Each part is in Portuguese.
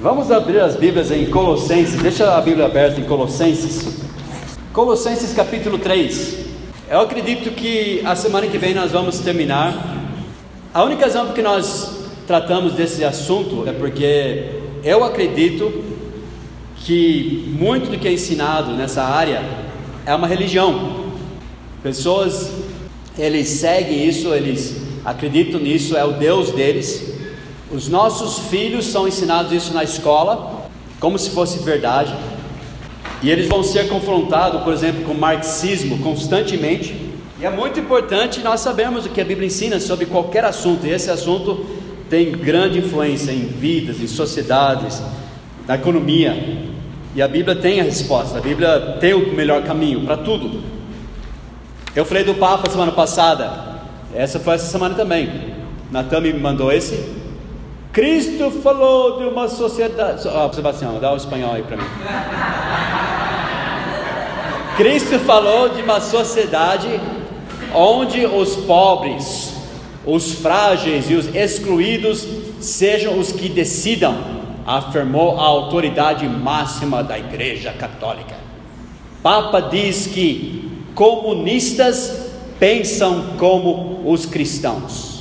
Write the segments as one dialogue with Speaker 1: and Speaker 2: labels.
Speaker 1: Vamos abrir as Bíblias em Colossenses. Deixa a Bíblia aberta em Colossenses. Colossenses capítulo 3. Eu acredito que a semana que vem nós vamos terminar. A única razão que nós tratamos desse assunto é porque eu acredito que muito do que é ensinado nessa área é uma religião. Pessoas eles seguem isso, eles acreditam nisso, é o Deus deles. Os nossos filhos são ensinados isso na escola, como se fosse verdade, e eles vão ser confrontados, por exemplo, com marxismo constantemente. E é muito importante nós sabemos o que a Bíblia ensina sobre qualquer assunto, e esse assunto tem grande influência em vidas, em sociedades, na economia. E a Bíblia tem a resposta, a Bíblia tem o melhor caminho para tudo. Eu falei do Papa semana passada, essa foi essa semana também. Natan me mandou esse, Cristo falou de uma sociedade. Ó, Sebastião, dá o espanhol aí para mim. Cristo falou de uma sociedade onde os pobres, os frágeis e os excluídos sejam os que decidam, afirmou a autoridade máxima da Igreja Católica. Papa diz que comunistas pensam como os cristãos.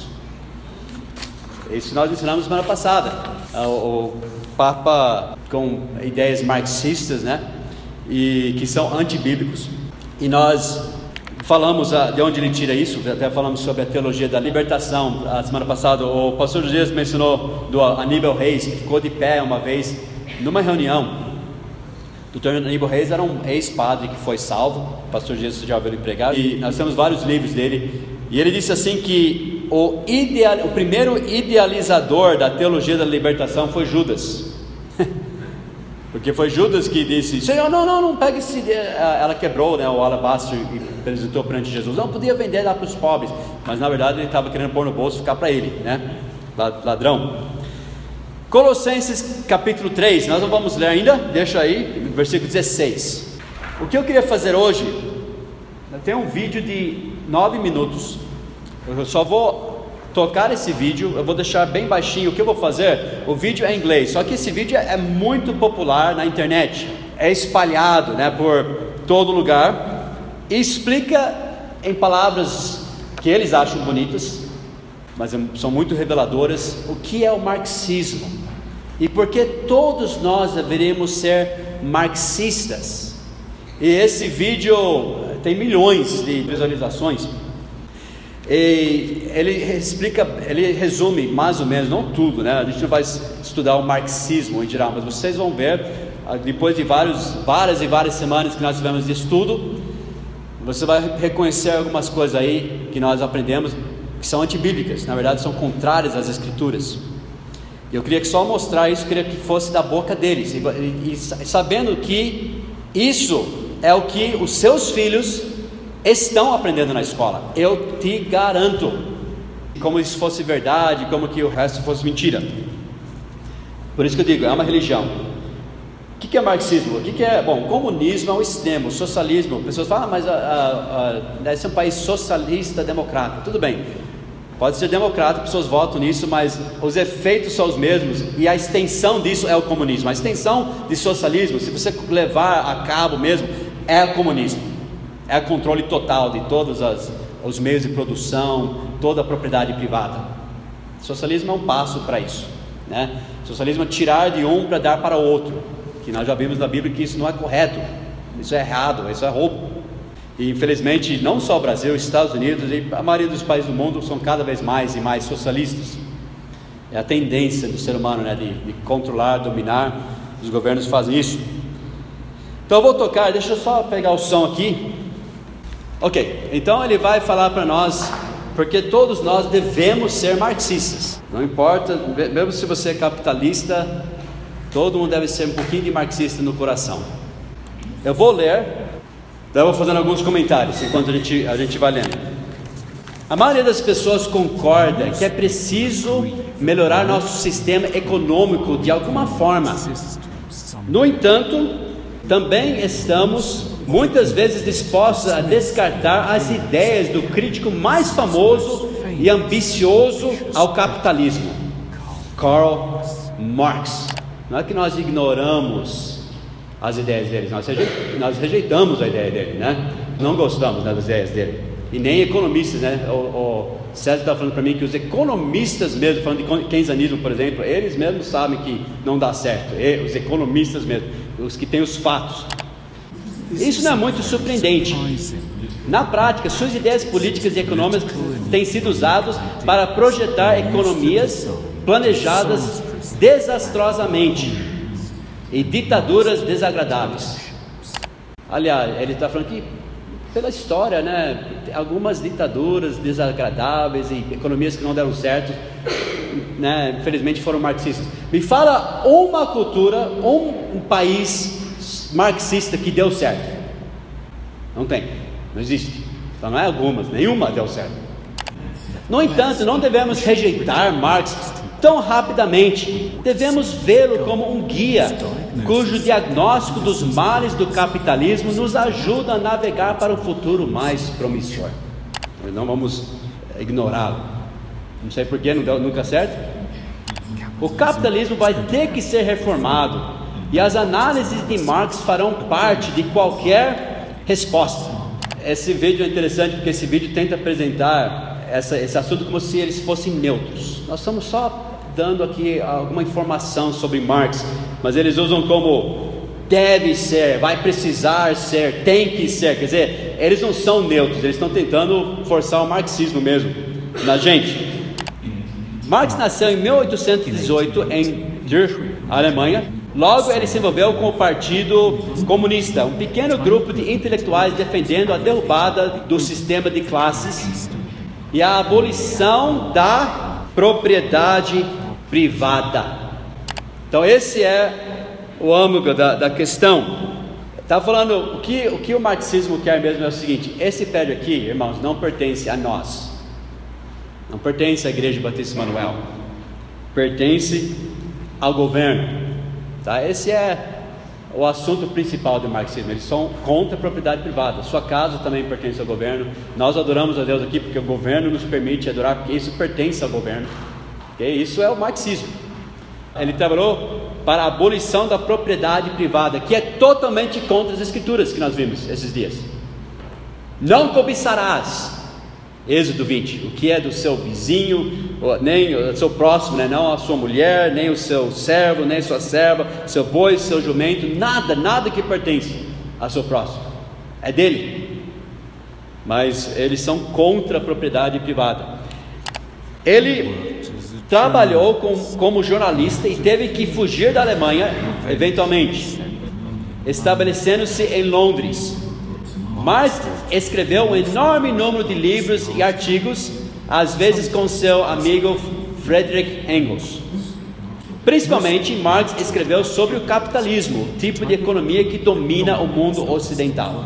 Speaker 1: Isso nós ensinamos semana passada. Ah, o, Papa com ideias marxistas, né? E que são antibíblicos. E nós falamos ah, de onde ele tira isso, até falamos sobre a teologia da libertação. A semana passada o pastor José mencionou do Aníbal Reis, que ficou de pé uma vez numa reunião. O doutor Aníbal Reis era um ex-padre que foi salvo, o pastor Jesus já ouviu ele pregar, e nós temos vários livros dele. E ele disse assim que o, ideal, o primeiro idealizador da teologia da libertação foi Judas. Porque foi Judas que disse: Senhor, não, não, não pega esse. Ela quebrou né, o alabastro e apresentou perante Jesus. Não podia vender lá para os pobres, mas na verdade ele estava querendo pôr no bolso ficar para ele, né? Ladrão. Colossenses capítulo 3, nós não vamos ler ainda, deixa aí, versículo 16. O que eu queria fazer hoje, tem um vídeo de nove minutos eu só vou tocar esse vídeo, eu vou deixar bem baixinho. O que eu vou fazer? O vídeo é em inglês, só que esse vídeo é muito popular na internet, é espalhado né, por todo lugar e explica em palavras que eles acham bonitas, mas é, são muito reveladoras, o que é o marxismo e por que todos nós deveríamos ser marxistas. E esse vídeo tem milhões de visualizações. E ele explica, ele resume mais ou menos, não tudo, né? A gente não vai estudar o marxismo em geral, mas vocês vão ver, ah, depois de vários, várias e várias semanas que nós tivemos de estudo, você vai reconhecer algumas coisas aí que nós aprendemos que são antibíblicas, na verdade são contrárias às escrituras. Eu queria que só mostrar isso, queria que fosse da boca deles, e, e sabendo que isso é o que os seus filhos estão aprendendo na escola. Eu te garanto. Como se fosse verdade, como que o resto fosse mentira. Por isso que eu digo, é uma religião. O que é marxismo? O que é? Bom, comunismo é um extremo, socialismo. Pessoas falam, ah, mas a, a, ser um país socialista, democrata. Tudo bem, pode ser democrata, pessoas votam nisso, mas os efeitos são os mesmos e a extensão disso é o comunismo. A extensão de socialismo, se você levar a cabo mesmo, é o comunismo é o controle total de todos as, os meios de produção, toda a propriedade privada. Socialismo é um passo para isso. Né? Socialismo é tirar de um para dar para outro, que nós já vimos na Bíblia que isso não é correto, isso é errado, isso é roubo. E infelizmente, não só o Brasil, os Estados Unidos e a maioria dos países do mundo são cada vez mais e mais socialistas. É a tendência do ser humano né, de, de controlar, dominar. Os governos fazem isso. Então eu vou tocar, deixa eu só pegar o som aqui. Ok, então ele vai falar para nós, porque todos nós devemos ser marxistas. Não importa, mesmo se você é capitalista, todo mundo deve ser um pouquinho de marxista no coração. Eu vou ler, daí eu vou fazendo alguns comentários enquanto a gente, a gente vai lendo. A maioria das pessoas concorda que é preciso melhorar nosso sistema econômico de alguma forma. No entanto, também estamos muitas vezes dispostos a descartar as ideias do crítico mais famoso e ambicioso ao capitalismo, Karl Marx. Não é que nós ignoramos as ideias deles, nós, nós rejeitamos a ideia dele, né? Não gostamos das ideias dele. E nem economistas, né? O, o César está falando para mim que os economistas mesmo, falando de keynesianismo, por exemplo, eles mesmos sabem que não dá certo. E, os economistas mesmo, os que têm os fatos. Isso não é muito surpreendente. Na prática, suas ideias políticas e econômicas têm sido usadas para projetar economias planejadas desastrosamente e ditaduras desagradáveis. Aliás, ele está falando que pela história, né? Algumas ditaduras desagradáveis e economias que não deram certo, né? Infelizmente foram marxistas. Me fala uma cultura, um, país marxista que deu certo. Não tem, não existe. Então não é algumas, nenhuma deu certo. No entanto, não devemos rejeitar Marx tão rapidamente. Devemos vê-lo como um guia, cujo diagnóstico dos males do capitalismo nos ajuda a navegar para um futuro mais promissor. Não vamos ignorá-lo. Não sei porquê, não deu nunca certo. O capitalismo vai ter que ser reformado, e as análises de Marx farão parte de qualquer resposta. Esse vídeo é interessante porque esse vídeo tenta apresentar essa, esse assunto como se eles fossem neutros. Nós estamos só dando aqui alguma informação sobre Marx, mas eles usam como deve ser, vai precisar ser, tem que ser. Quer dizer, eles não são neutros, eles estão tentando forçar o marxismo mesmo na gente. Marx nasceu em 1818 em Zurich, Alemanha. Logo ele se envolveu com o Partido Comunista, um pequeno grupo de intelectuais defendendo a derrubada do sistema de classes e a abolição da propriedade privada. Então, esse é o âmago da, da questão. Está falando, o que, o que o marxismo quer mesmo é o seguinte: esse prédio aqui, irmãos, não pertence a nós, não pertence à Igreja Batista Manuel, pertence ao governo. Tá? Esse é o assunto principal do marxismo. Eles são contra a propriedade privada. Sua casa também pertence ao governo. Nós adoramos a Deus aqui porque o governo nos permite adorar, porque isso pertence ao governo. Okay? Isso é o marxismo. Ele trabalhou para a abolição da propriedade privada, que é totalmente contra as escrituras que nós vimos esses dias. Não cobiçarás. Êxodo 20. O que é do seu vizinho, nem o seu próximo, né? não a sua mulher, nem o seu servo, nem sua serva, seu boi, seu jumento, nada, nada que pertence ao seu próximo. É dele. Mas eles são contra a propriedade privada. Ele trabalhou com, como jornalista e teve que fugir da Alemanha, eventualmente, estabelecendo-se em Londres. Mas escreveu um enorme número de livros e artigos, às vezes com seu amigo Friedrich Engels. Principalmente, Marx escreveu sobre o capitalismo, tipo de economia que domina o mundo ocidental.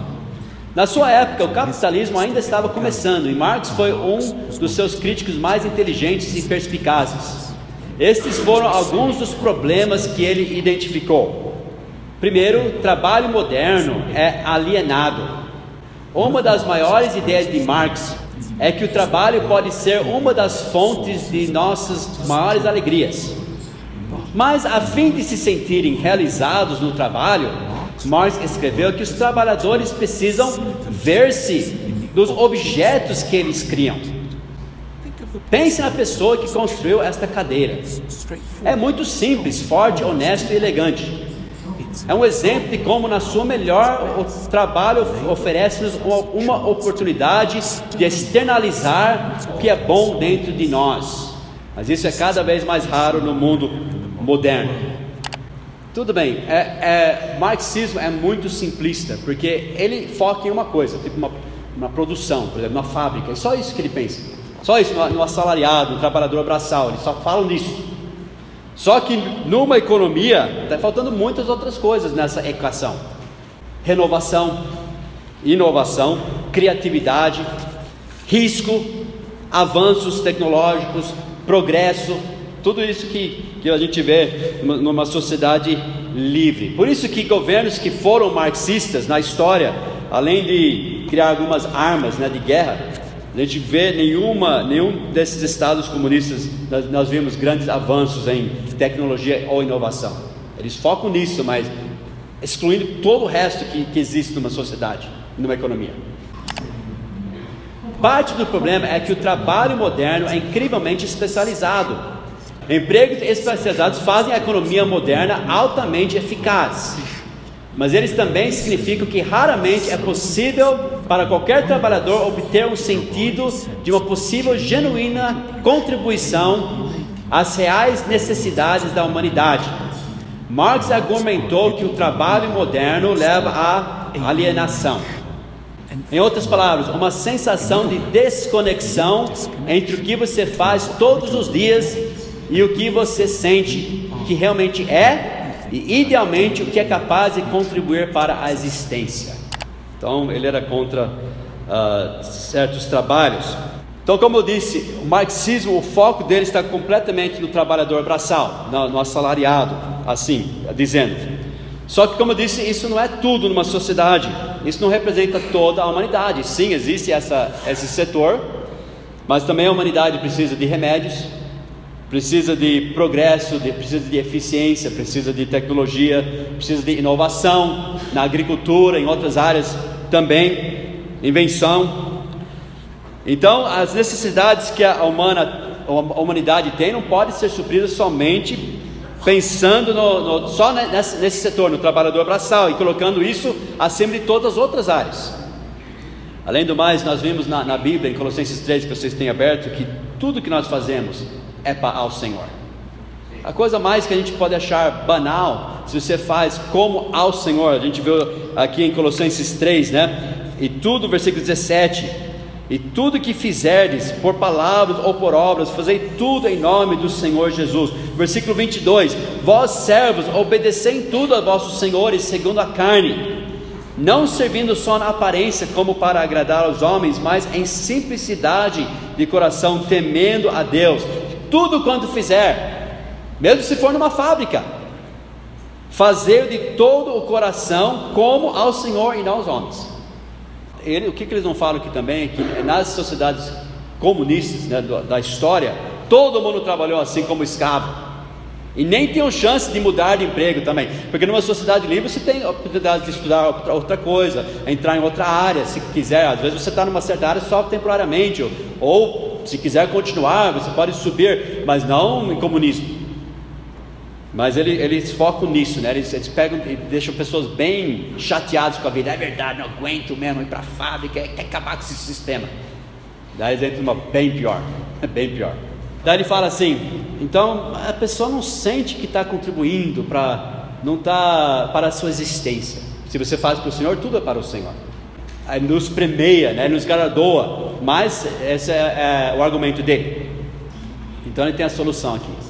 Speaker 1: Na sua época, o capitalismo ainda estava começando e Marx foi um dos seus críticos mais inteligentes e perspicazes. Estes foram alguns dos problemas que ele identificou. Primeiro, trabalho moderno é alienado. Uma das maiores ideias de Marx é que o trabalho pode ser uma das fontes de nossas maiores alegrias. Mas a fim de se sentirem realizados no trabalho, Marx escreveu que os trabalhadores precisam ver-se dos objetos que eles criam. Pense na pessoa que construiu esta cadeira. É muito simples, forte, honesto e elegante. É um exemplo de como, na sua melhor, o trabalho oferece-nos uma oportunidade de externalizar o que é bom dentro de nós. Mas isso é cada vez mais raro no mundo moderno. Tudo bem, é, é, marxismo é muito simplista, porque ele foca em uma coisa, tipo uma, uma produção, por exemplo, uma fábrica, é só isso que ele pensa. Só isso, no, no assalariado, no trabalhador braçal, ele só fala nisso. Só que numa economia, está faltando muitas outras coisas nessa equação: renovação, inovação, criatividade, risco, avanços tecnológicos, progresso, tudo isso que, que a gente vê numa sociedade livre. Por isso que governos que foram marxistas na história, além de criar algumas armas né, de guerra, a gente vê nenhuma, nenhum desses estados comunistas nós, nós vimos grandes avanços em tecnologia ou inovação. Eles focam nisso, mas excluindo todo o resto que, que existe numa sociedade, numa economia. Parte do problema é que o trabalho moderno é incrivelmente especializado. Empregos especializados fazem a economia moderna altamente eficaz, mas eles também significam que raramente é possível para qualquer trabalhador obter um sentido de uma possível genuína contribuição às reais necessidades da humanidade. Marx argumentou que o trabalho moderno leva à alienação. Em outras palavras, uma sensação de desconexão entre o que você faz todos os dias e o que você sente que realmente é e idealmente o que é capaz de contribuir para a existência. Então, ele era contra uh, certos trabalhos. Então, como eu disse, o marxismo, o foco dele está completamente no trabalhador braçal, no, no assalariado, assim, dizendo. Só que, como eu disse, isso não é tudo numa sociedade, isso não representa toda a humanidade. Sim, existe essa, esse setor, mas também a humanidade precisa de remédios, precisa de progresso, de, precisa de eficiência, precisa de tecnologia, precisa de inovação na agricultura, em outras áreas também, invenção. Então, as necessidades que a, humana, a humanidade tem não podem ser supridas somente pensando no, no, só nesse, nesse, setor, no trabalhador braçal, e colocando isso acima de todas as outras áreas. Além do mais, nós vimos na, na Bíblia, em Colossenses 3, que vocês têm aberto, que tudo que nós fazemos é para ao Senhor. A coisa mais que a gente pode achar banal, se você faz como ao Senhor, a gente viu aqui em Colossenses 3, né? E tudo, versículo 17: e tudo que fizerdes, por palavras ou por obras, fazei tudo em nome do Senhor Jesus. Versículo 22: Vós servos, obedecei tudo a vossos senhores segundo a carne, não servindo só na aparência como para agradar aos homens, mas em simplicidade de coração, temendo a Deus. Tudo quanto fizer, mesmo se for numa fábrica, fazer de todo o coração como ao Senhor e não aos homens ele, o que, que eles não falam aqui também é que nas sociedades comunistas né, da história, todo mundo trabalhou assim como escravo. E nem tem chance de mudar de emprego também, porque numa sociedade livre você tem a oportunidade de estudar outra, outra coisa, entrar em outra área, se quiser. Às vezes você está numa certa área só temporariamente, ou, ou se quiser continuar, você pode subir, mas não em comunismo. Mas ele, eles focam nisso, né? Eles, eles, pegam e deixam pessoas bem chateadas com a vida. É verdade, não aguento mesmo ir para a fábrica, quer, quer acabar com esse sistema. Daí eles entram numa bem pior, bem pior. Daí ele fala assim: então a pessoa não sente que está contribuindo para não tá para a sua existência. Se você faz para o Senhor, tudo é para o Senhor. Aí nos premeia, né? nos galardoa. Mas esse é, é o argumento dele. Então ele tem a solução aqui.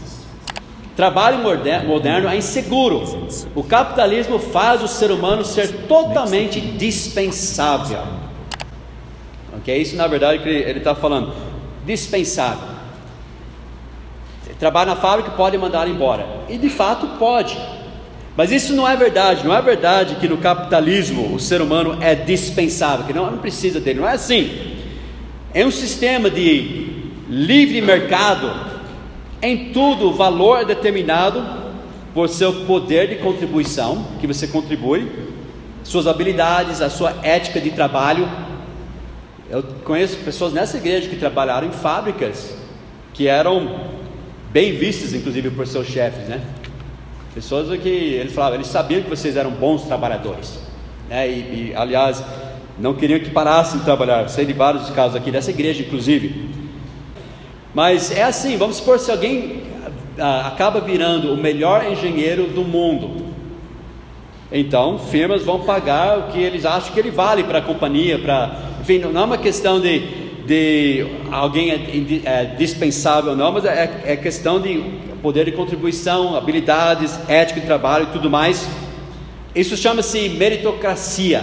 Speaker 1: Trabalho moderno é inseguro. O capitalismo faz o ser humano ser totalmente dispensável. Ok? Isso na verdade que ele está falando. Dispensável. Trabalha na fábrica pode mandar embora. E de fato pode. Mas isso não é verdade. Não é verdade que no capitalismo o ser humano é dispensável, que não, não precisa dele. Não é assim. É um sistema de livre mercado em tudo, o valor é determinado por seu poder de contribuição, que você contribui, suas habilidades, a sua ética de trabalho. Eu conheço pessoas nessa igreja que trabalharam em fábricas que eram bem vistas, inclusive, por seus chefes, né? Pessoas que ele falava, eles sabiam que vocês eram bons trabalhadores, né? E, e aliás, não queriam que parassem de trabalhar. Sei de vários casos aqui dessa igreja, inclusive. Mas é assim, vamos supor se alguém ah, acaba virando o melhor engenheiro do mundo. Então, firmas vão pagar o que eles acham que ele vale para a companhia, para, enfim, não é uma questão de, de alguém é, é dispensável, não, mas é, é questão de poder de contribuição, habilidades, ética de trabalho e tudo mais. Isso chama-se meritocracia,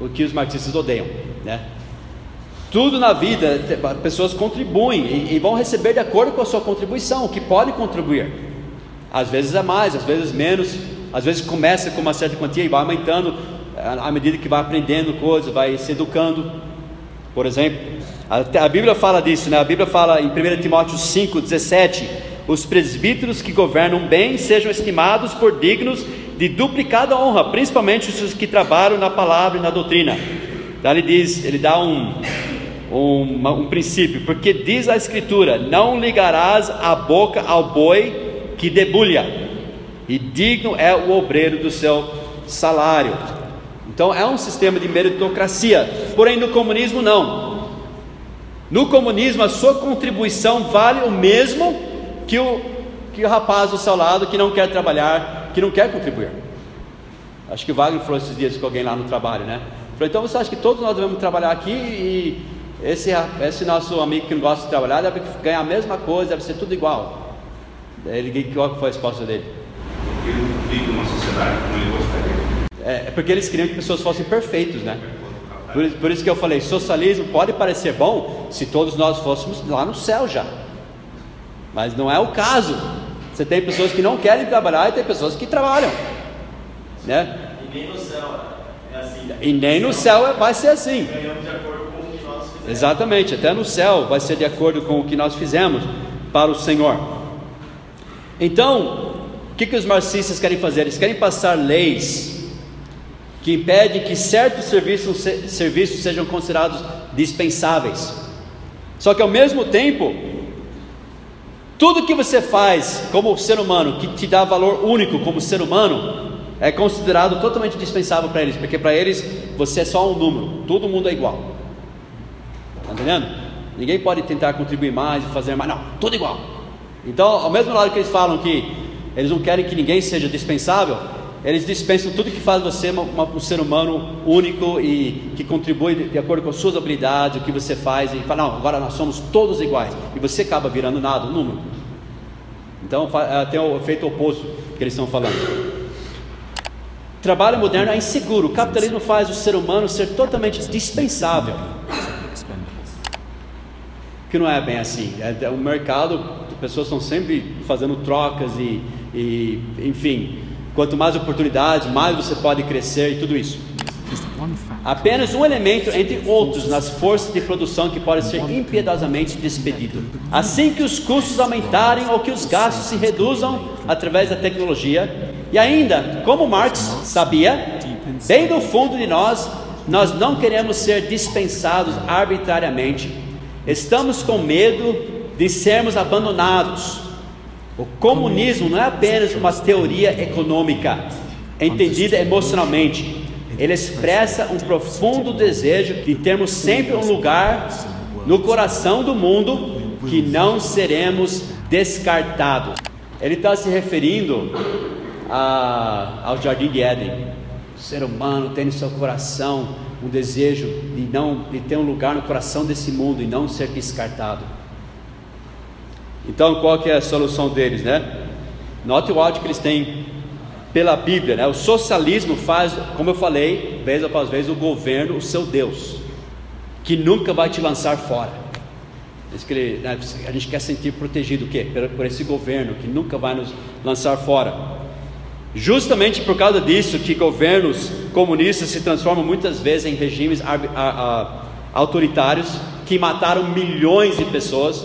Speaker 1: o que os marxistas odeiam, né? Tudo na vida, pessoas contribuem e, e vão receber de acordo com a sua contribuição, o que pode contribuir. Às vezes é mais, às vezes menos, às vezes começa com uma certa quantia e vai aumentando à medida que vai aprendendo coisas, vai se educando. Por exemplo, a, Bíblia fala disso, né? A Bíblia fala em 1 Timóteo 5, 17: os presbíteros que governam bem sejam estimados por dignos de duplicada honra, principalmente os que trabalham na palavra e na doutrina. Então ele diz, ele dá um, um, um princípio, porque diz a Escritura: não ligarás a boca ao boi que debulha, e digno é o obreiro do seu salário. Então é um sistema de meritocracia, porém no comunismo não. No comunismo a sua contribuição vale o mesmo que o, que o rapaz do seu lado que não quer trabalhar, que não quer contribuir. Acho que o Wagner falou esses dias com alguém lá no trabalho, né? Então você acha que todos nós devemos trabalhar aqui e esse, esse nosso amigo que não gosta de trabalhar deve ganhar a mesma coisa, deve ser tudo igual. Ele, qual foi a resposta dele?
Speaker 2: Ele vive uma sociedade como ele gostaria.
Speaker 1: É, é porque eles queriam que pessoas fossem perfeitos, né? Por, por, isso que eu falei, socialismo pode parecer bom se todos nós fôssemos lá no céu já. Mas não é o caso. Você tem pessoas que não querem trabalhar e tem pessoas que trabalham. Né?
Speaker 3: E nem no céu é assim.
Speaker 1: E nem no céu vai ser assim. Exatamente, até no céu vai ser de acordo com o que nós fizemos para o Senhor. Então, o que, que os marxistas querem fazer? Eles querem passar leis que impedem que certos serviços, serviços sejam considerados dispensáveis. Só que ao mesmo tempo, tudo que você faz como ser humano, que te dá valor único como ser humano, é considerado totalmente dispensável para eles, porque para eles você é só um número, todo mundo é igual. Está entendendo? Ninguém pode tentar contribuir mais e fazer mais, não, tudo igual. Então, ao mesmo lado que eles falam que eles não querem que ninguém seja dispensável, eles dispensam tudo que faz você um ser humano único e que contribui de, acordo com as suas habilidades, o que você faz, e fala, não, agora nós somos todos iguais, e você acaba virando nada, um número. Então é, tem o efeito oposto que eles estão falando. Trabalho moderno é inseguro, o capitalismo faz o ser humano ser totalmente dispensável. Que não é bem assim. É, é, o mercado, as pessoas estão sempre fazendo trocas e, e enfim, Quanto mais oportunidades, mais você pode crescer e tudo isso. Apenas um elemento entre outros nas forças de produção que pode ser impiedosamente despedido. Assim que os custos aumentarem ou que os gastos se reduzam através da tecnologia, e ainda, como Marx sabia, bem no fundo de nós, nós não queremos ser dispensados arbitrariamente. Estamos com medo de sermos abandonados o comunismo não é apenas uma teoria econômica, entendida emocionalmente. Ele expressa um profundo desejo de termos sempre um lugar no coração do mundo que não seremos descartados. Ele está se referindo a, ao jardim de Éden. O ser humano tem no seu coração um desejo de não de ter um lugar no coração desse mundo e não ser descartado. Então, qual que é a solução deles, né? Note o ódio que eles têm pela Bíblia, né? O socialismo faz, como eu falei, vez após vez, o governo o seu Deus, que nunca vai te lançar fora. Né, a gente quer sentir protegido o quê? Por esse governo que nunca vai nos lançar fora. Justamente por causa disso que governos comunistas se transformam muitas vezes em regimes autoritários que mataram milhões de pessoas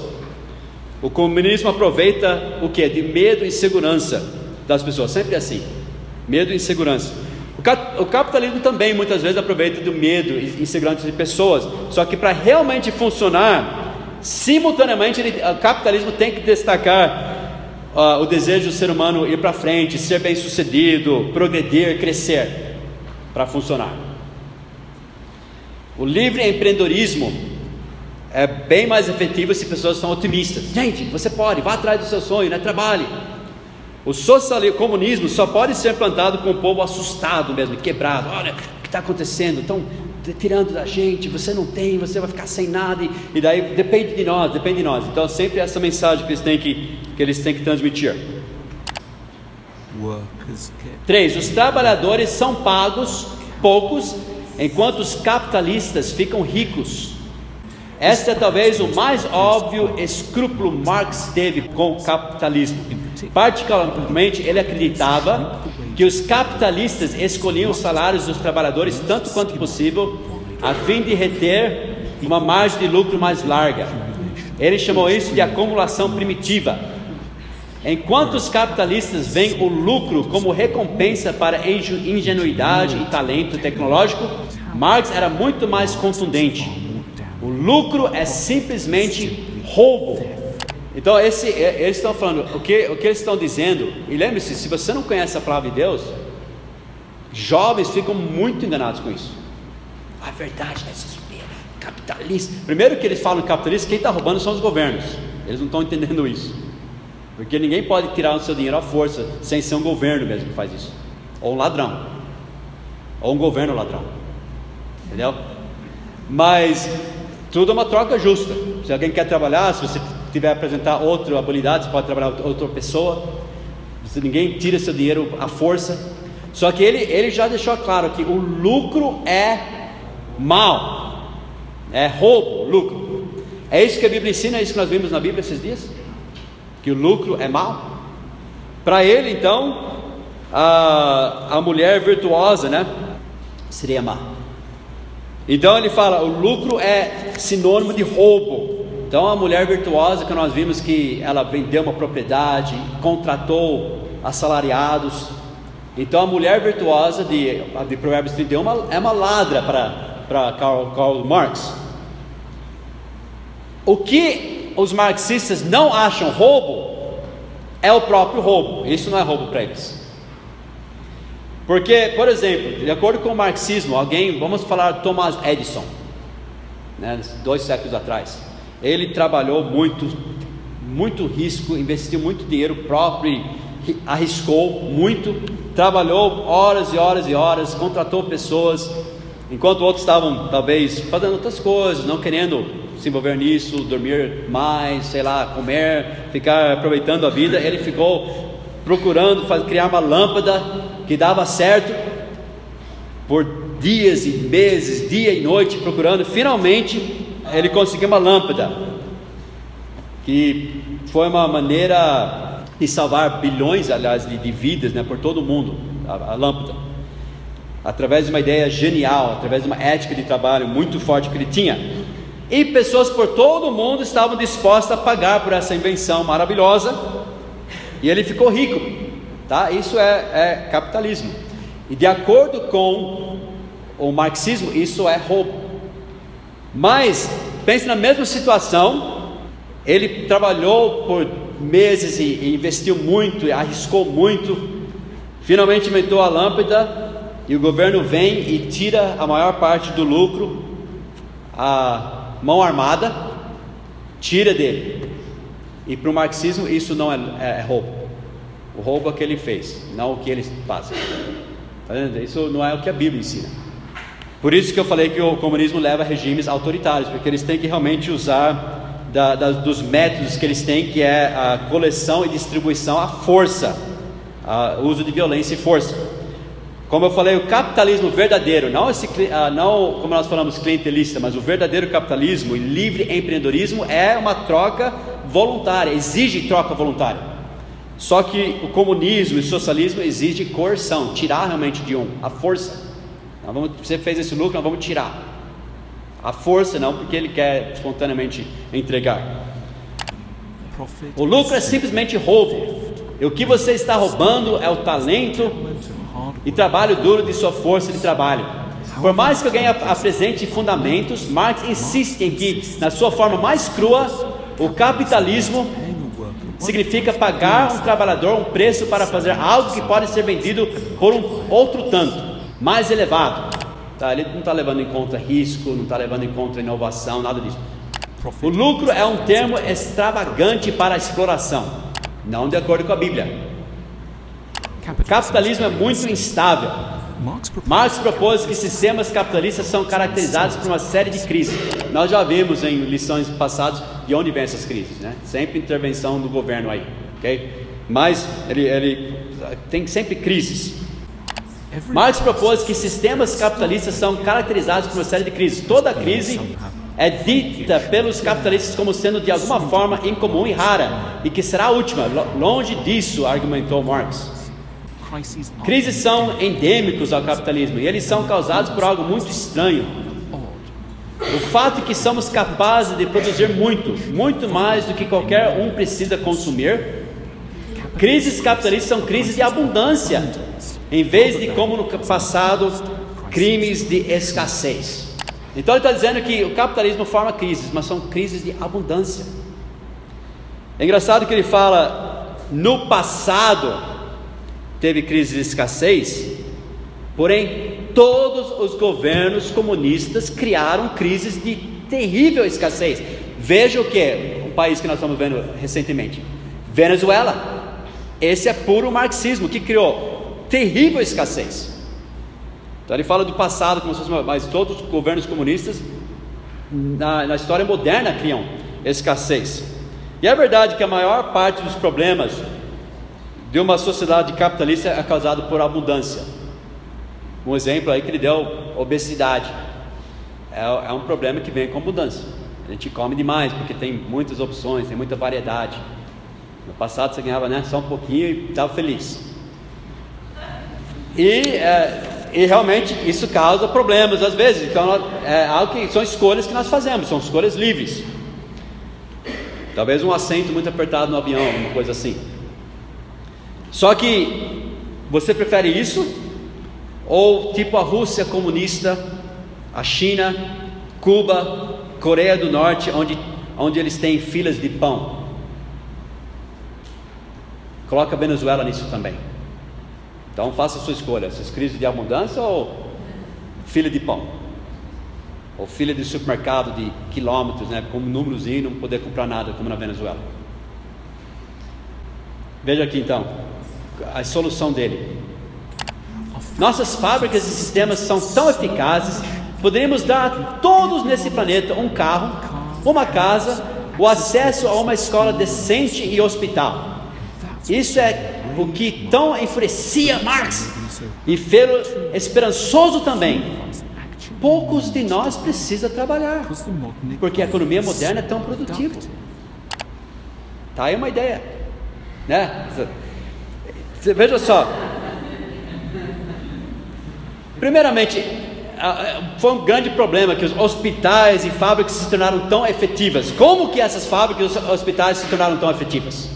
Speaker 1: o comunismo aproveita o que? De medo e insegurança das pessoas, sempre assim. Medo e insegurança. O capitalismo também muitas vezes aproveita do medo e insegurança de pessoas. Só que para realmente funcionar, simultaneamente ele, o capitalismo tem que destacar uh, o desejo do ser humano ir para frente, ser bem sucedido, progredir, crescer, para funcionar. O livre empreendedorismo é bem mais efetivo se pessoas são otimistas. Gente, você pode, vá atrás do seu sonho, né? trabalhe. O socialismo, comunismo só pode ser plantado com o povo assustado mesmo, quebrado. Olha o que está acontecendo, estão tirando da gente, você não tem, você vai ficar sem nada, e, e daí depende de nós, depende de nós. Então sempre essa mensagem que eles têm que, que, eles têm que transmitir. Três, os trabalhadores são pagos poucos, enquanto os capitalistas ficam ricos. Este é talvez o mais óbvio escrúpulo Marx teve com o capitalismo. Particularmente, ele acreditava que os capitalistas escolhiam os salários dos trabalhadores tanto quanto possível, a fim de reter uma margem de lucro mais larga. Ele chamou isso de acumulação primitiva. Enquanto os capitalistas veem o lucro como recompensa para ingenuidade e talento tecnológico, Marx era muito mais contundente. O lucro é simplesmente roubo. Então, esse, é, eles estão falando, o que, o que eles estão dizendo, e lembre-se: se você não conhece a palavra de Deus, jovens ficam muito enganados com isso. A verdade é capitalista. Primeiro que eles falam capitalista, quem está roubando são os governos. Eles não estão entendendo isso. Porque ninguém pode tirar o seu dinheiro à força sem ser um governo mesmo que faz isso. Ou um ladrão. Ou um governo ladrão. Entendeu? Mas tudo é uma troca justa. Se alguém quer trabalhar, se você tiver apresentar outra habilidade, você pode trabalhar outra pessoa. Ninguém tira seu dinheiro à força. Só que ele, ele já deixou claro que o lucro é mal. É roubo, lucro. É isso que a Bíblia ensina, é isso que nós vimos na Bíblia esses dias? que o lucro é mal. Para ele, então, a, a mulher virtuosa, né, seria má. Então ele fala, o lucro é sinônimo de roubo. Então a mulher virtuosa que nós vimos que ela vendeu uma propriedade, contratou assalariados. Então a mulher virtuosa de, de Provérbios 31 é uma ladra para Karl, Karl Marx. O que os marxistas não acham roubo é o próprio roubo. Isso não é roubo para eles. Porque, por exemplo, de acordo com o marxismo, alguém, vamos falar Thomas Edison, né, dois séculos atrás, ele trabalhou muito, muito risco, investiu muito dinheiro próprio, arriscou muito, trabalhou horas e horas e horas, contratou pessoas, enquanto outros estavam talvez fazendo outras coisas, não querendo se envolver nisso, dormir mais, sei lá, comer, ficar aproveitando a vida. Ele ficou procurando criar uma lâmpada que dava certo por dias e meses, dia e noite procurando. Finalmente ele conseguiu uma lâmpada que foi uma maneira de salvar bilhões, aliás, de, de vidas, né, por todo o mundo. a, a lâmpada através de uma ideia genial, através de uma ética de trabalho muito forte que ele tinha. E pessoas por todo o mundo estavam dispostas a pagar por essa invenção maravilhosa. E ele ficou rico. Tá? Isso é, é capitalismo. E de acordo com o marxismo, isso é roubo. Mas pense na mesma situação. Ele trabalhou por meses e, e investiu muito, arriscou muito. Finalmente inventou a lâmpada e o governo vem e tira a maior parte do lucro. A mão armada, tira dele. E para o marxismo isso não é, é, é, roubo. O roubo é que ele fez, não o que eles fazem. Tá isso não é o que a Bíblia ensina. Por isso que eu falei que o comunismo leva a regimes autoritários, porque eles têm que realmente usar da, da, dos métodos que eles têm, que é a coleção e distribuição à força, o uso de violência e força. Como eu falei, o capitalismo verdadeiro, não, esse, ah, não como nós falamos clientelista, mas o verdadeiro capitalismo e livre empreendedorismo é uma troca voluntária, exige troca voluntária. Só que o comunismo e o socialismo exige coerção, tirar realmente de um, a força. Vamos, você fez esse lucro, nós vamos tirar. A força não, porque ele quer espontaneamente entregar. O lucro é simplesmente roubo. E o que você está roubando é o talento e trabalho duro de sua força de trabalho. Por mais que alguém apresente fundamentos, Marx insiste em que, na sua forma mais crua, o capitalismo significa pagar um trabalhador um preço para fazer algo que pode ser vendido por um outro tanto, mais elevado. Tá? Ele não está levando em conta risco, não está levando em conta inovação, nada disso. O lucro é um termo extravagante para a exploração, não de acordo com a Bíblia. Capitalismo é muito instável. Marx propôs que sistemas capitalistas são caracterizados por uma série de crises. Nós já vimos em lições passadas de onde vem essas crises, né? Sempre intervenção do governo aí, ok? Mas ele, ele tem sempre crises. Marx propôs que sistemas capitalistas são caracterizados por uma série de crises. Toda crise é dita pelos capitalistas como sendo de alguma forma incomum e rara, e que será a última. Longe disso, argumentou Marx. Crises são endêmicos ao capitalismo e eles são causados por algo muito estranho. O fato de que somos capazes de produzir muito, muito mais do que qualquer um precisa consumir, Crises capitalistas são crises de abundância, em vez de, como no passado, crimes de escassez. Então ele está dizendo que o capitalismo forma crises, mas são crises de abundância. É engraçado que ele fala, no passado teve crise de escassez, porém todos os governos comunistas criaram crises de terrível escassez. Veja o que? O país que nós estamos vendo recentemente. Venezuela. Esse é puro marxismo que criou terrível escassez. Então ele fala do passado, como se fosse, mas todos os governos comunistas na, na história moderna criam escassez. E é verdade que a maior parte dos problemas de uma sociedade capitalista é causado por abundância. Um exemplo aí que ele deu, obesidade. É, é um problema que vem com abundância. A gente come demais porque tem muitas opções, tem muita variedade. No passado você ganhava né, só um pouquinho e estava feliz. E, é, e realmente isso causa problemas às vezes. Então é algo que são escolhas que nós fazemos, são escolhas livres. Talvez um assento muito apertado no avião, uma coisa assim. Só que você prefere isso? Ou tipo a Rússia comunista, a China, Cuba, Coreia do Norte, onde, onde eles têm filas de pão? Coloca a Venezuela nisso também. Então faça a sua escolha: essas crises de abundância ou fila de pão? Ou fila de supermercado de quilômetros, né, com númerozinho, não poder comprar nada, como na Venezuela. Veja aqui então a solução dele. Nossas fábricas e sistemas são tão eficazes, poderíamos dar a todos nesse planeta um carro, uma casa, o acesso a uma escola decente e hospital. Isso é o que tão enfurecia Marx e fez esperançoso também. Poucos de nós precisam trabalhar, porque a economia moderna é tão produtiva. Tá aí uma ideia, né? Veja só. Primeiramente, foi um grande problema que os hospitais e fábricas se tornaram tão efetivas. Como que essas fábricas e hospitais se tornaram tão efetivas?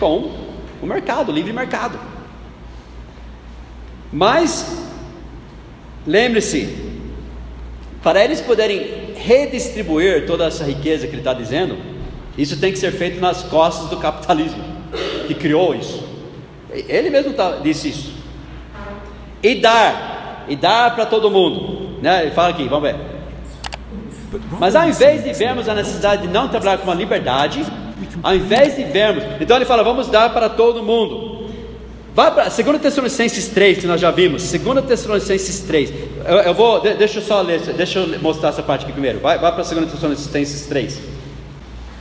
Speaker 1: Com o mercado, o livre mercado. Mas, lembre-se, para eles poderem redistribuir toda essa riqueza que ele está dizendo, isso tem que ser feito nas costas do capitalismo, que criou isso. Ele mesmo tá, disse isso. E dar, e dar para todo mundo. Né? Ele fala aqui, vamos ver. Mas ao invés de vermos a necessidade de não trabalhar com a liberdade, ao invés de vermos, então ele fala, vamos dar para todo mundo. Vai para 2 Tessalonicenses 3, que nós já vimos. 2 Tessalonicenses 3. Eu, eu, vou, deixa eu só ler, deixa eu mostrar essa parte aqui primeiro. Vai, vai para 2 Tessalonicenses 3.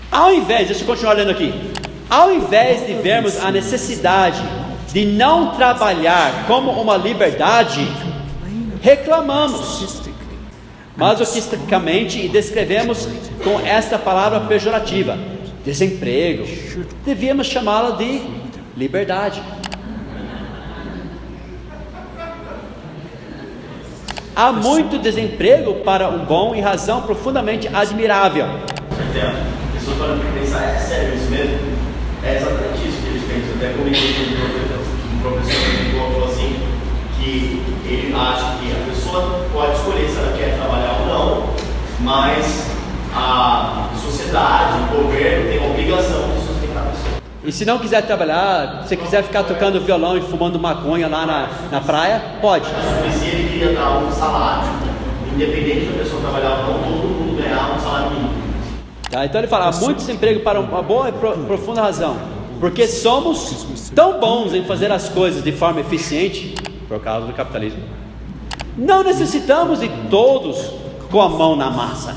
Speaker 1: Ao invés, deixa eu continuar lendo aqui. Ao invés de vermos a necessidade de não trabalhar como uma liberdade, reclamamos masoquisticamente e descrevemos com esta palavra pejorativa, desemprego. Devíamos chamá-la de liberdade. Há muito desemprego para um bom e razão profundamente admirável.
Speaker 3: Entendo. Pessoas podem pensar, é sério isso mesmo? É exatamente isso que eles pensam. Até comigo, professor me falou assim, que ele acha que a pessoa pode escolher se ela quer trabalhar ou não, mas a sociedade, o governo tem a obrigação de sustentar a pessoa.
Speaker 1: E se não quiser trabalhar, se quiser ficar tocando violão e fumando maconha lá na, na praia, pode.
Speaker 3: Se ele queria dar um salário, independente da pessoa trabalhar ou não, todo mundo ganhar um salário mínimo.
Speaker 1: Tá, então ele fala, há muito desemprego para uma boa e profunda razão porque somos tão bons em fazer as coisas de forma eficiente, por causa do capitalismo. Não necessitamos de todos com a mão na massa.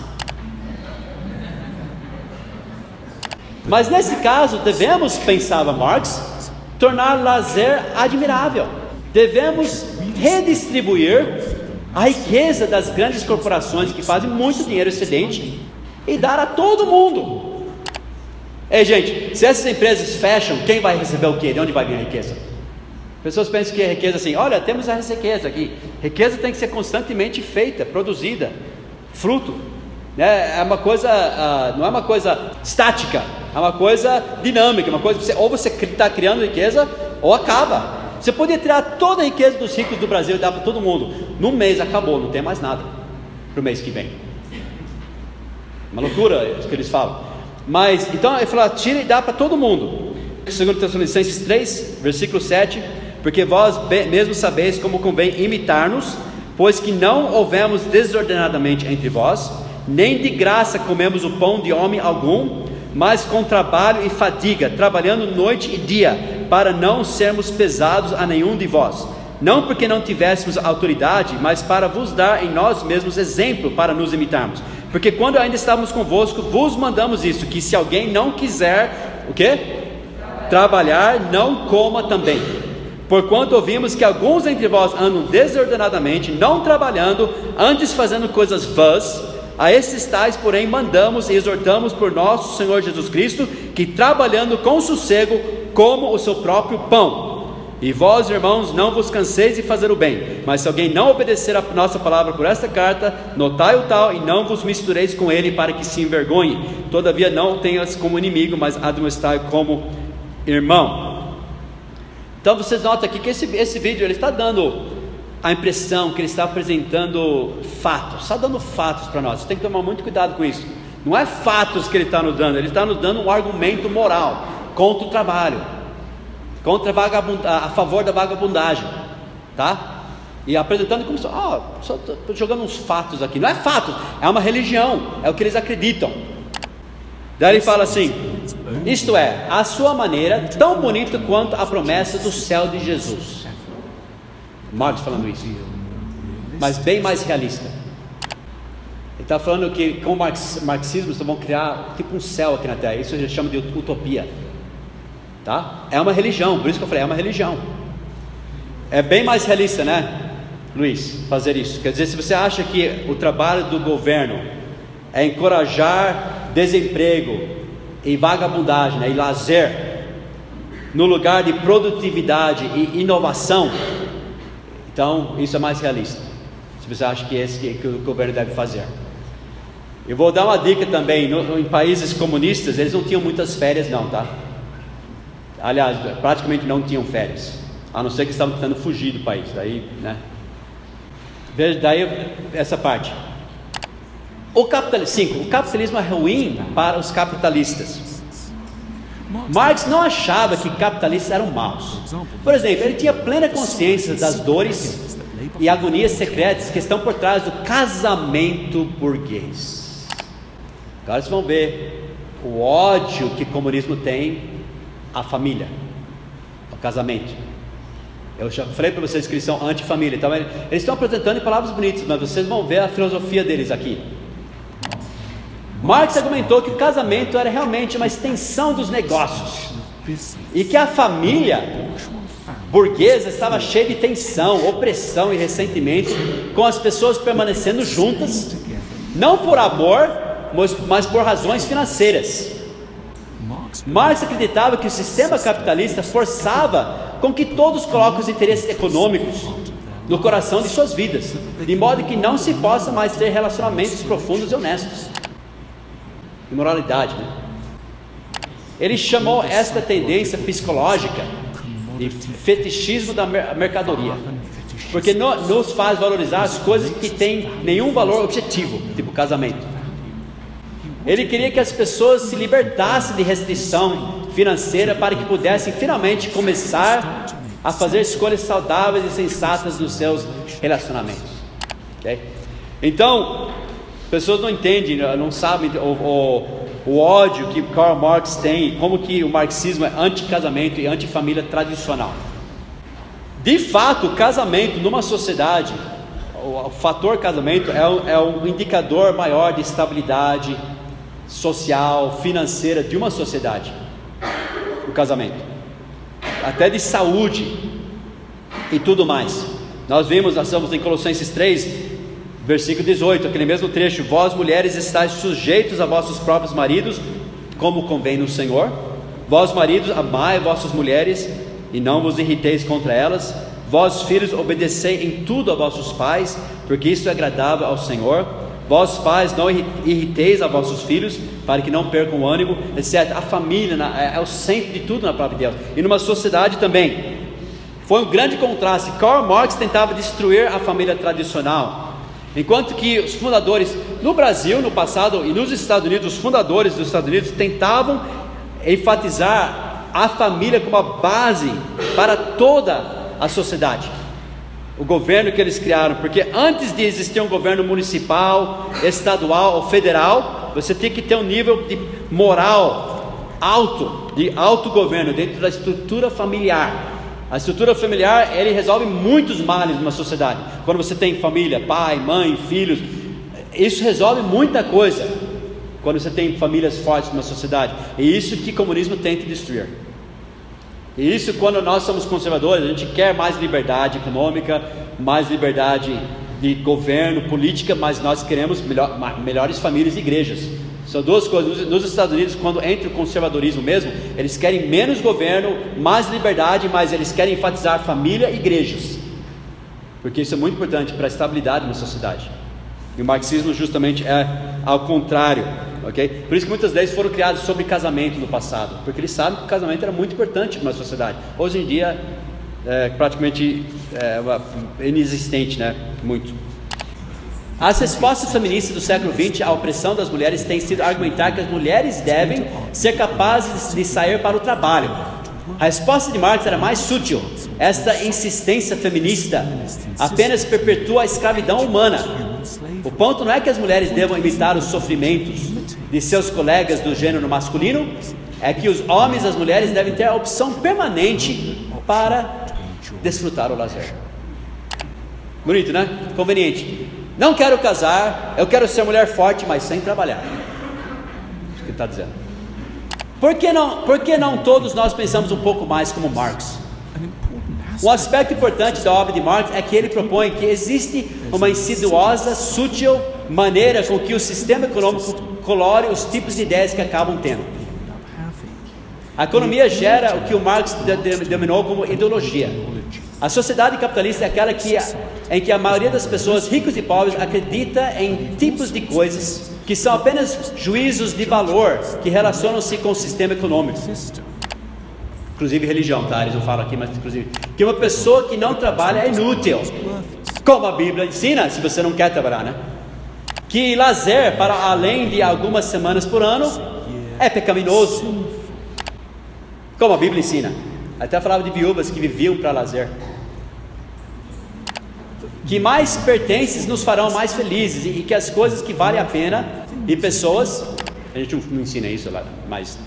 Speaker 1: Mas nesse caso, devemos, pensava Marx, tornar lazer admirável. Devemos redistribuir a riqueza das grandes corporações que fazem muito dinheiro excedente e dar a todo mundo. Ei, gente, se essas empresas fecham, quem vai receber o quê? De onde vai vir a riqueza? Pessoas pensam que a riqueza assim, olha, temos a riqueza aqui. Riqueza tem que ser constantemente feita, produzida, fruto. Né? É uma coisa, uh, não é uma coisa estática. É uma coisa dinâmica, uma coisa você, ou você está criando riqueza ou acaba. Você podia tirar toda a riqueza dos ricos do Brasil e dar para todo mundo. Num mês acabou, não tem mais nada para o mês que vem. Uma loucura isso que eles falam. Mas, então ele fala, tira e dá para todo mundo. 2 Tessalonicenses 3, versículo 7. Porque vós mesmo sabeis como convém imitar-nos, pois que não houvemos desordenadamente entre vós, nem de graça comemos o pão de homem algum, mas com trabalho e fadiga, trabalhando noite e dia, para não sermos pesados a nenhum de vós. Não porque não tivéssemos autoridade, mas para vos dar em nós mesmos exemplo para nos imitarmos. Porque quando ainda estávamos convosco, vos mandamos isso: que se alguém não quiser, o que? Trabalhar, não coma também. Porquanto ouvimos que alguns entre vós andam desordenadamente, não trabalhando, antes fazendo coisas vãs, a esses tais, porém, mandamos e exortamos por nosso Senhor Jesus Cristo, que trabalhando com sossego, como o seu próprio pão. E vós, irmãos, não vos canseis de fazer o bem, mas se alguém não obedecer a nossa palavra por esta carta, notai o tal e não vos mistureis com ele para que se envergonhe. Todavia não tenhas como inimigo, mas admoestai como irmão. Então vocês notam aqui que esse, esse vídeo ele está dando a impressão que ele está apresentando fatos, está dando fatos para nós. Você tem que tomar muito cuidado com isso. Não é fatos que ele está nos dando, ele está nos dando um argumento moral contra o trabalho, contra a, a favor da vagabundagem, tá? E apresentando como só, oh, só jogando uns fatos aqui. Não é fatos, é uma religião, é o que eles acreditam. Daí ele fala assim: isto é, a sua maneira tão bonita quanto a promessa do céu de Jesus. Marcos falando isso, mas bem mais realista. Ele está falando que com o marxismo vão criar tipo um céu aqui na Terra. Isso a gente chama de utopia. Tá? É uma religião, por isso que eu falei, é uma religião. É bem mais realista, né, Luiz, fazer isso. Quer dizer, se você acha que o trabalho do governo é encorajar desemprego e vagabundagem né, e lazer, no lugar de produtividade e inovação, então isso é mais realista. Se você acha que é esse que, o governo deve fazer. Eu vou dar uma dica também: no, em países comunistas, eles não tinham muitas férias, não, tá? Aliás, praticamente não tinham férias, a não ser que estavam tentando fugir do país. Daí, né? Veja, daí essa parte. O capitalismo, cinco, o capitalismo é ruim para os capitalistas. Marx não achava que capitalistas eram maus. Por exemplo, ele tinha plena consciência das dores e agonias secretas que estão por trás do casamento burguês. Agora vocês vão ver o ódio que o comunismo tem a família, o casamento. Eu já falei para vocês que eles são anti-família. Então, eles estão apresentando em palavras bonitas, mas vocês vão ver a filosofia deles aqui. Marx argumentou que o casamento era realmente uma extensão dos negócios e que a família burguesa estava cheia de tensão, opressão e ressentimento, com as pessoas permanecendo juntas, não por amor, mas, mas por razões financeiras. Marx acreditava que o sistema capitalista forçava com que todos coloquem os interesses econômicos no coração de suas vidas, de modo que não se possa mais ter relacionamentos profundos e honestos. Imoralidade, né? Ele chamou esta tendência psicológica de fetichismo da mercadoria, porque nos faz valorizar as coisas que têm nenhum valor objetivo, tipo casamento. Ele queria que as pessoas se libertassem de restrição financeira para que pudessem finalmente começar a fazer escolhas saudáveis e sensatas nos seus relacionamentos. Okay? Então, pessoas não entendem, não sabem o, o, o, ódio que Karl Marx tem, como que o marxismo é anti-casamento e anti-família tradicional. De fato, o casamento numa sociedade, o, fator casamento é, é um indicador maior de estabilidade, social, financeira de uma sociedade. O casamento, até de saúde e tudo mais. Nós vimos, nós estamos em Colossenses 3, versículo 18, aquele mesmo trecho: Vós mulheres estáis sujeitos a vossos próprios maridos, como convém no Senhor. Vós maridos, amai vossas mulheres e não vos irriteis contra elas. Vós filhos, obedecei em tudo a vossos pais, porque isto é agradável ao Senhor Vós pais, não irriteis a vossos filhos, para que não percam o ânimo, etc. A família é, é o centro de tudo na palavra de Deus. E numa sociedade também. Foi um grande contraste. Karl Marx tentava destruir a família tradicional. Enquanto que os fundadores no Brasil, no passado, e nos Estados Unidos, os fundadores dos Estados Unidos tentavam enfatizar a família como a base para toda a sociedade o governo que eles criaram, porque antes de existir um governo municipal, estadual ou federal, você tem que ter um nível de moral alto, de autogoverno dentro da estrutura familiar. A estrutura familiar, ele resolve muitos males numa sociedade. Quando você tem família, pai, mãe, filhos, isso resolve muita coisa. Quando você tem famílias fortes numa sociedade, e isso que o comunismo tenta destruir. E isso, quando nós somos conservadores, a gente quer mais liberdade econômica, mais liberdade de governo, política, mas nós queremos melhor, melhores famílias e igrejas. São duas coisas. Nos Estados Unidos, quando entra o conservadorismo mesmo, eles querem menos governo, mais liberdade, mas eles querem enfatizar família e igrejas. Porque isso é muito importante para a estabilidade na sociedade. E o marxismo justamente é ao contrário ok? Por isso que muitas leis foram criadas sobre casamento no passado, porque eles sabem que o casamento era muito importante para uma sociedade. Hoje em dia, é praticamente é, inexistente, né? Muito. As respostas feministas do século XX à opressão das mulheres têm sido argumentar que as mulheres devem ser capazes de sair para o trabalho. A resposta de Marx era mais sutil. Esta insistência feminista apenas perpetua a escravidão humana. O ponto não é que as mulheres devam imitar os sofrimentos, de seus colegas do gênero masculino é que os homens e as mulheres devem ter a opção permanente para desfrutar o lazer. Bonito, né? Conveniente. Não quero casar, eu quero ser mulher forte, mas sem trabalhar. Isso que está dizendo. Por que, não, por que não todos nós pensamos um pouco mais como Marx? Um aspecto importante da obra de Marx é que ele propõe que existe uma insidiosa, sutil maneira com que o sistema econômico colore os tipos de ideias que acabam tendo. A economia gera o que o Marx denominou como ideologia. A sociedade capitalista é aquela que, em que a maioria das pessoas, ricos e pobres, acredita em tipos de coisas que são apenas juízos de valor que relacionam-se com o sistema econômico. Inclusive religião, tá? Eles não falam aqui, mas inclusive. Que uma pessoa que não trabalha é inútil. Como a Bíblia ensina, se você não quer trabalhar, né? que lazer para além de algumas semanas por ano é pecaminoso. Como a Bíblia ensina. Até falava de viúvas que viviam para lazer. Que mais pertences nos farão mais felizes e que as coisas que valem a pena e pessoas, a gente não ensina isso lá, mas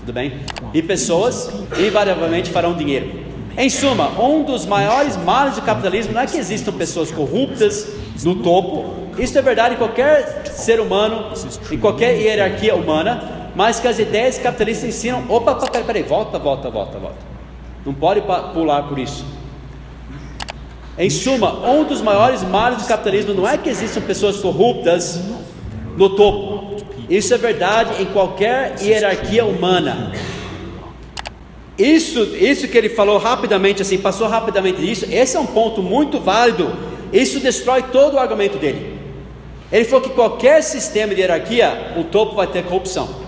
Speaker 1: tudo bem? E pessoas invariavelmente farão dinheiro. Em suma, um dos maiores males do capitalismo não é que existam pessoas corruptas no topo, isso é verdade em qualquer ser humano, em qualquer hierarquia humana, mas que as ideias capitalistas ensinam. Opa, peraí, peraí, volta, volta, volta, volta. Não pode pular por isso. Em suma, um dos maiores males do capitalismo não é que existam pessoas corruptas no topo. Isso é verdade em qualquer hierarquia humana. Isso, isso que ele falou rapidamente, assim, passou rapidamente disso. Esse é um ponto muito válido. Isso destrói todo o argumento dele. Ele falou que qualquer sistema de hierarquia, o topo vai ter corrupção.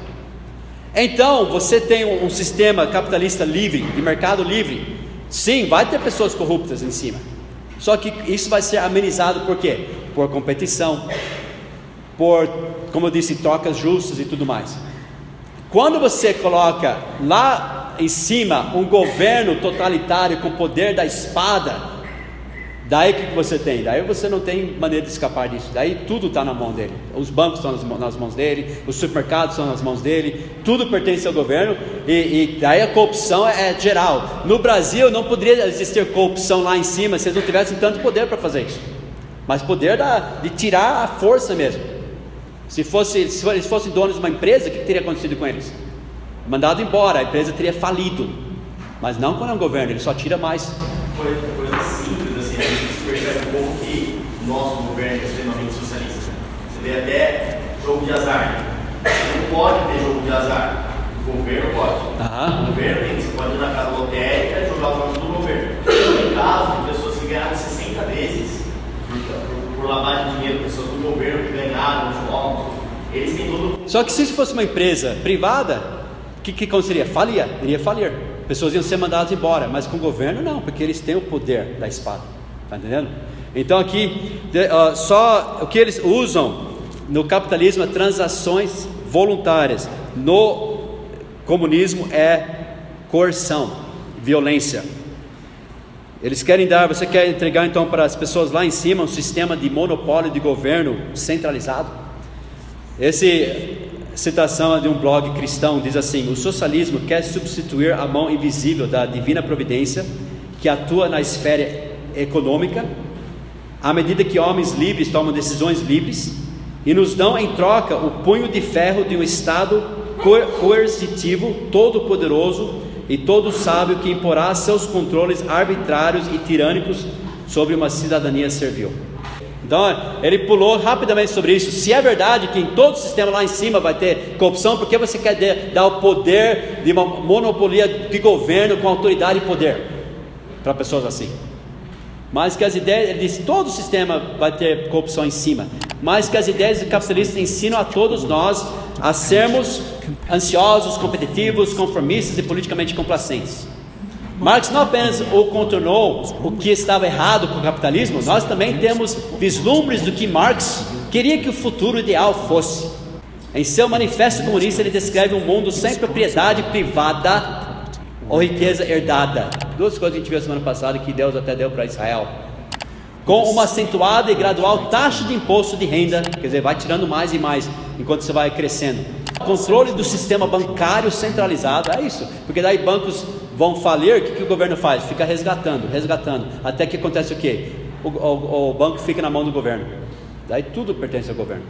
Speaker 1: Então, você tem um, sistema capitalista livre, de mercado livre, sim, vai ter pessoas corruptas em cima. Só que isso vai ser amenizado por quê? Por competição, por, como eu disse, trocas justas e tudo mais. Quando você coloca lá em cima um governo totalitário com o poder da espada, Daí o que você tem? Daí você não tem maneira de escapar disso. Daí tudo está na mão dele. Os bancos estão nas mãos dele, os supermercados estão nas mãos dele, tudo pertence ao governo e, e daí a corrupção é, é, geral. No Brasil não poderia existir corrupção lá em cima se eles não tivessem tanto poder para fazer isso. Mas poder da, de tirar a força mesmo. Se, fosse, se eles fossem donos de uma empresa, o que teria acontecido com eles? Mandado embora, a empresa teria falido. Mas não quando é um governo, ele só tira mais.
Speaker 3: Coisa, coisa a gente percebe um pouco que o nosso governo é extremamente socialista. Você vê até jogo de azar. Você não pode ter jogo de azar. O governo pode.
Speaker 1: Uhum.
Speaker 3: O governo tem, você pode ir na casa lotérica e jogar os jogos do governo. Tem casos de pessoas que ganharam 60 vezes por, por, por lavagem de dinheiro, pessoas do governo que ganharam
Speaker 1: Só que se isso fosse uma empresa privada, o que, que aconteceria? Falia, iria falir. Pessoas iam ser mandadas embora, mas com o governo não, porque eles têm o poder da espada. Está entendendo? Então aqui, só o que eles usam no capitalismo é transações voluntárias. No comunismo é coerção, violência. Eles querem dar, você quer entregar então para as pessoas lá em cima um sistema de monopólio de governo centralizado? Esse citação é de um blog cristão diz assim: o socialismo quer substituir a mão invisível da divina providência que atua na esfera econômica, à medida que homens livres tomam decisões livres e nos dão em troca o punho de ferro de um Estado coercitivo, todo-poderoso e todo sábio que imporá seus controles arbitrários e tirânicos sobre uma cidadania servil. Então, ele pulou rapidamente sobre isso. Se é verdade que em todo o sistema lá em cima vai ter corrupção, por que você quer dar o poder de uma monopolia de governo com autoridade e poder para pessoas assim? Mas que as ideias, ele disse, todo o sistema vai ter corrupção em cima. Mas que as ideias capitalistas ensinam a todos nós a sermos ansiosos, competitivos, conformistas e politicamente complacentes. Marx não apenas o contornou o que estava errado com o capitalismo, nós também temos vislumbres do que Marx queria que o futuro ideal fosse. Em seu manifesto comunista, ele descreve um mundo sem propriedade privada ou riqueza herdada. Duas coisas que a gente viu semana passada que Deus até deu para Israel. Com uma acentuada e gradual taxa de imposto de renda, quer dizer, vai tirando mais e mais enquanto você vai crescendo. Controle do sistema bancário centralizado, é isso, porque daí bancos vão falir, o que, que o governo faz? Fica resgatando, resgatando, até que acontece o quê? O, o, o banco fica na mão do governo, daí tudo pertence ao governo.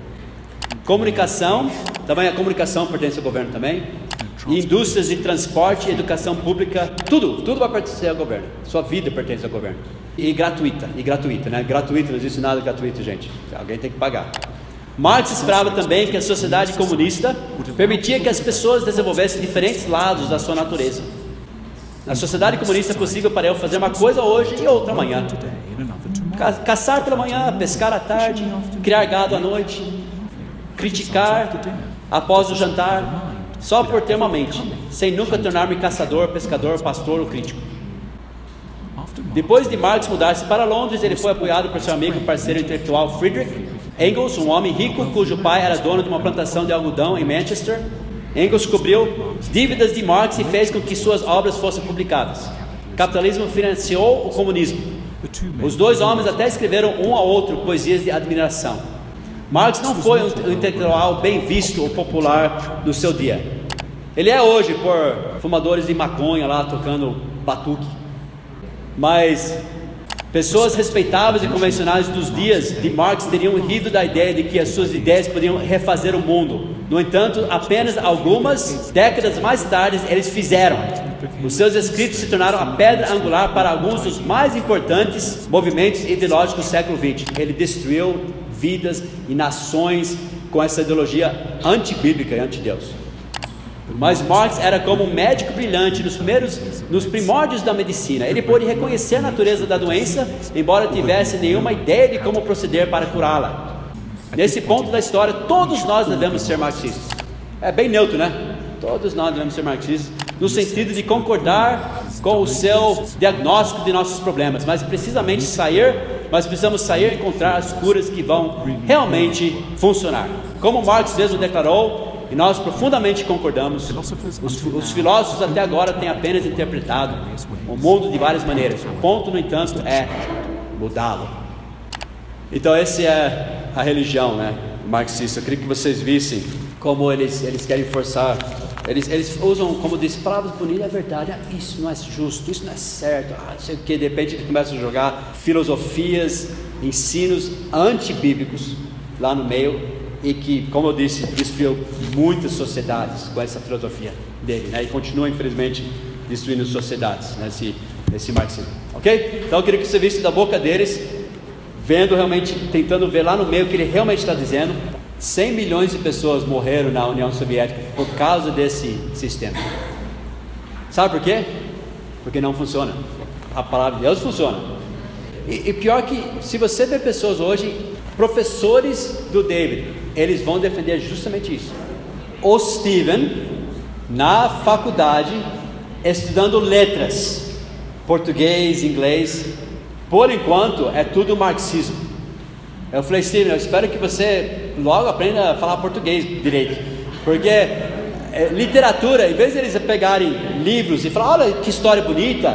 Speaker 1: Comunicação, também a comunicação pertence ao governo também. Indústrias de transporte, educação pública, tudo, tudo vai pertencer ao governo. Sua vida pertence ao governo. E gratuita, e gratuita, né? Gratuito, não existe nada gratuito, gente. Alguém tem que pagar. Marx esperava também que a sociedade comunista permitia que as pessoas desenvolvessem diferentes lados da sua natureza. Na sociedade comunista é possível para eu fazer uma coisa hoje e outra amanhã. Caçar pela manhã, pescar à tarde, criar gado à noite, criticar após o jantar, só por ter uma mente, sem nunca tornar-me caçador, pescador, pastor ou crítico. Depois de Marx mudar-se para Londres, ele foi apoiado por seu amigo e parceiro intelectual Friedrich Engels, um homem rico cujo pai era dono de uma plantação de algodão em Manchester Engels cobriu dívidas de Marx e fez com que suas obras fossem publicadas. Capitalismo financiou o comunismo. Os dois homens até escreveram um ao outro poesias de admiração. Marx não foi um intelectual bem visto ou popular no seu dia. Ele é hoje por fumadores de maconha lá tocando batuque. Mas Pessoas respeitáveis e convencionais dos dias de Marx teriam rido da ideia de que as suas ideias poderiam refazer o mundo. No entanto, apenas algumas décadas mais tarde eles fizeram. Os seus escritos se tornaram a pedra angular para alguns dos mais importantes movimentos ideológicos do século XX. Ele destruiu vidas e nações com essa ideologia antibíblica e anti-Deus. Mas Marx era como um médico brilhante nos primeiros, nos primórdios da medicina. Ele pôde reconhecer a natureza da doença, embora tivesse nenhuma ideia de como proceder para curá-la. Nesse ponto da história, todos nós devemos ser marxistas. É bem neutro, né? Todos nós devemos ser marxistas, no sentido de concordar com o seu diagnóstico de nossos problemas, mas precisamente sair, mas precisamos sair e encontrar as curas que vão realmente funcionar. Como Marx mesmo declarou, e nós profundamente concordamos. Os, os, filósofos até agora têm apenas interpretado o mundo de várias maneiras. O ponto, no entanto, é mudá-lo. Então, essa é a religião né, marxista. Eu queria que vocês vissem como eles, eles querem forçar. Eles, eles usam, como diz, palavras bonitas, é verdade, ah, isso não é justo, isso não é certo, ah, não sei o que. De repente, eles começam a jogar filosofias, ensinos antibíblicos lá no meio e que, como eu disse, destruiu muitas sociedades com essa filosofia dele, né? E continua, infelizmente, destruindo sociedades nesse, nesse marxismo. Ok? Então eu queria que você visse da boca deles, vendo realmente, tentando ver lá no meio o que ele realmente está dizendo. 100 milhões de pessoas morreram na União Soviética por causa desse sistema. Sabe por quê? Porque não funciona. A palavra de Deus funciona. E, e pior que, se você vê pessoas hoje, professores do David, eles vão defender justamente isso. o Steven na faculdade estudando letras, português, inglês. Por enquanto é tudo marxismo. Eu falei, Steven, eu espero que você logo aprenda a falar português direito, porque é, literatura, em vez de eles pegarem livros e falar, olha que história bonita,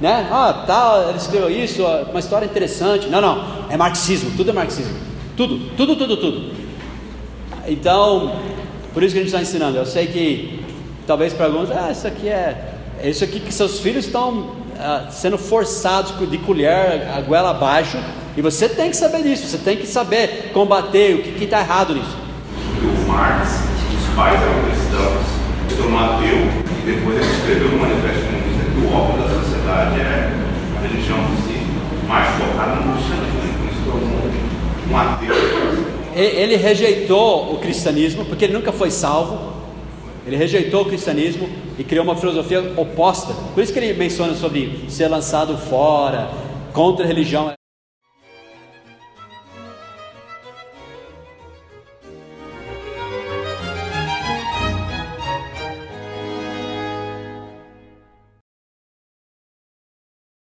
Speaker 1: né? Ah, tal, ele escreveu isso, uma história interessante. Não, não, é marxismo, tudo é marxismo. Tudo, tudo, tudo, tudo. Então, por isso que a gente está ensinando. Eu sei que talvez para alguns, ah, isso aqui é, é isso aqui que seus filhos estão ah, sendo forçados de colher a goela abaixo. E você tem que saber disso, você tem que saber combater o que está errado nisso.
Speaker 2: O Marx, os pais eram cristãos, tornou ateu, e depois ele escreveu no Manifesto Comunista que o óbvio da sociedade é a religião si, mais focada no cristianismo, por isso tornou um ateu.
Speaker 1: Ele rejeitou o cristianismo, porque ele nunca foi salvo. Ele rejeitou o cristianismo e criou uma filosofia oposta. Por isso que ele menciona sobre ser lançado fora, contra a religião.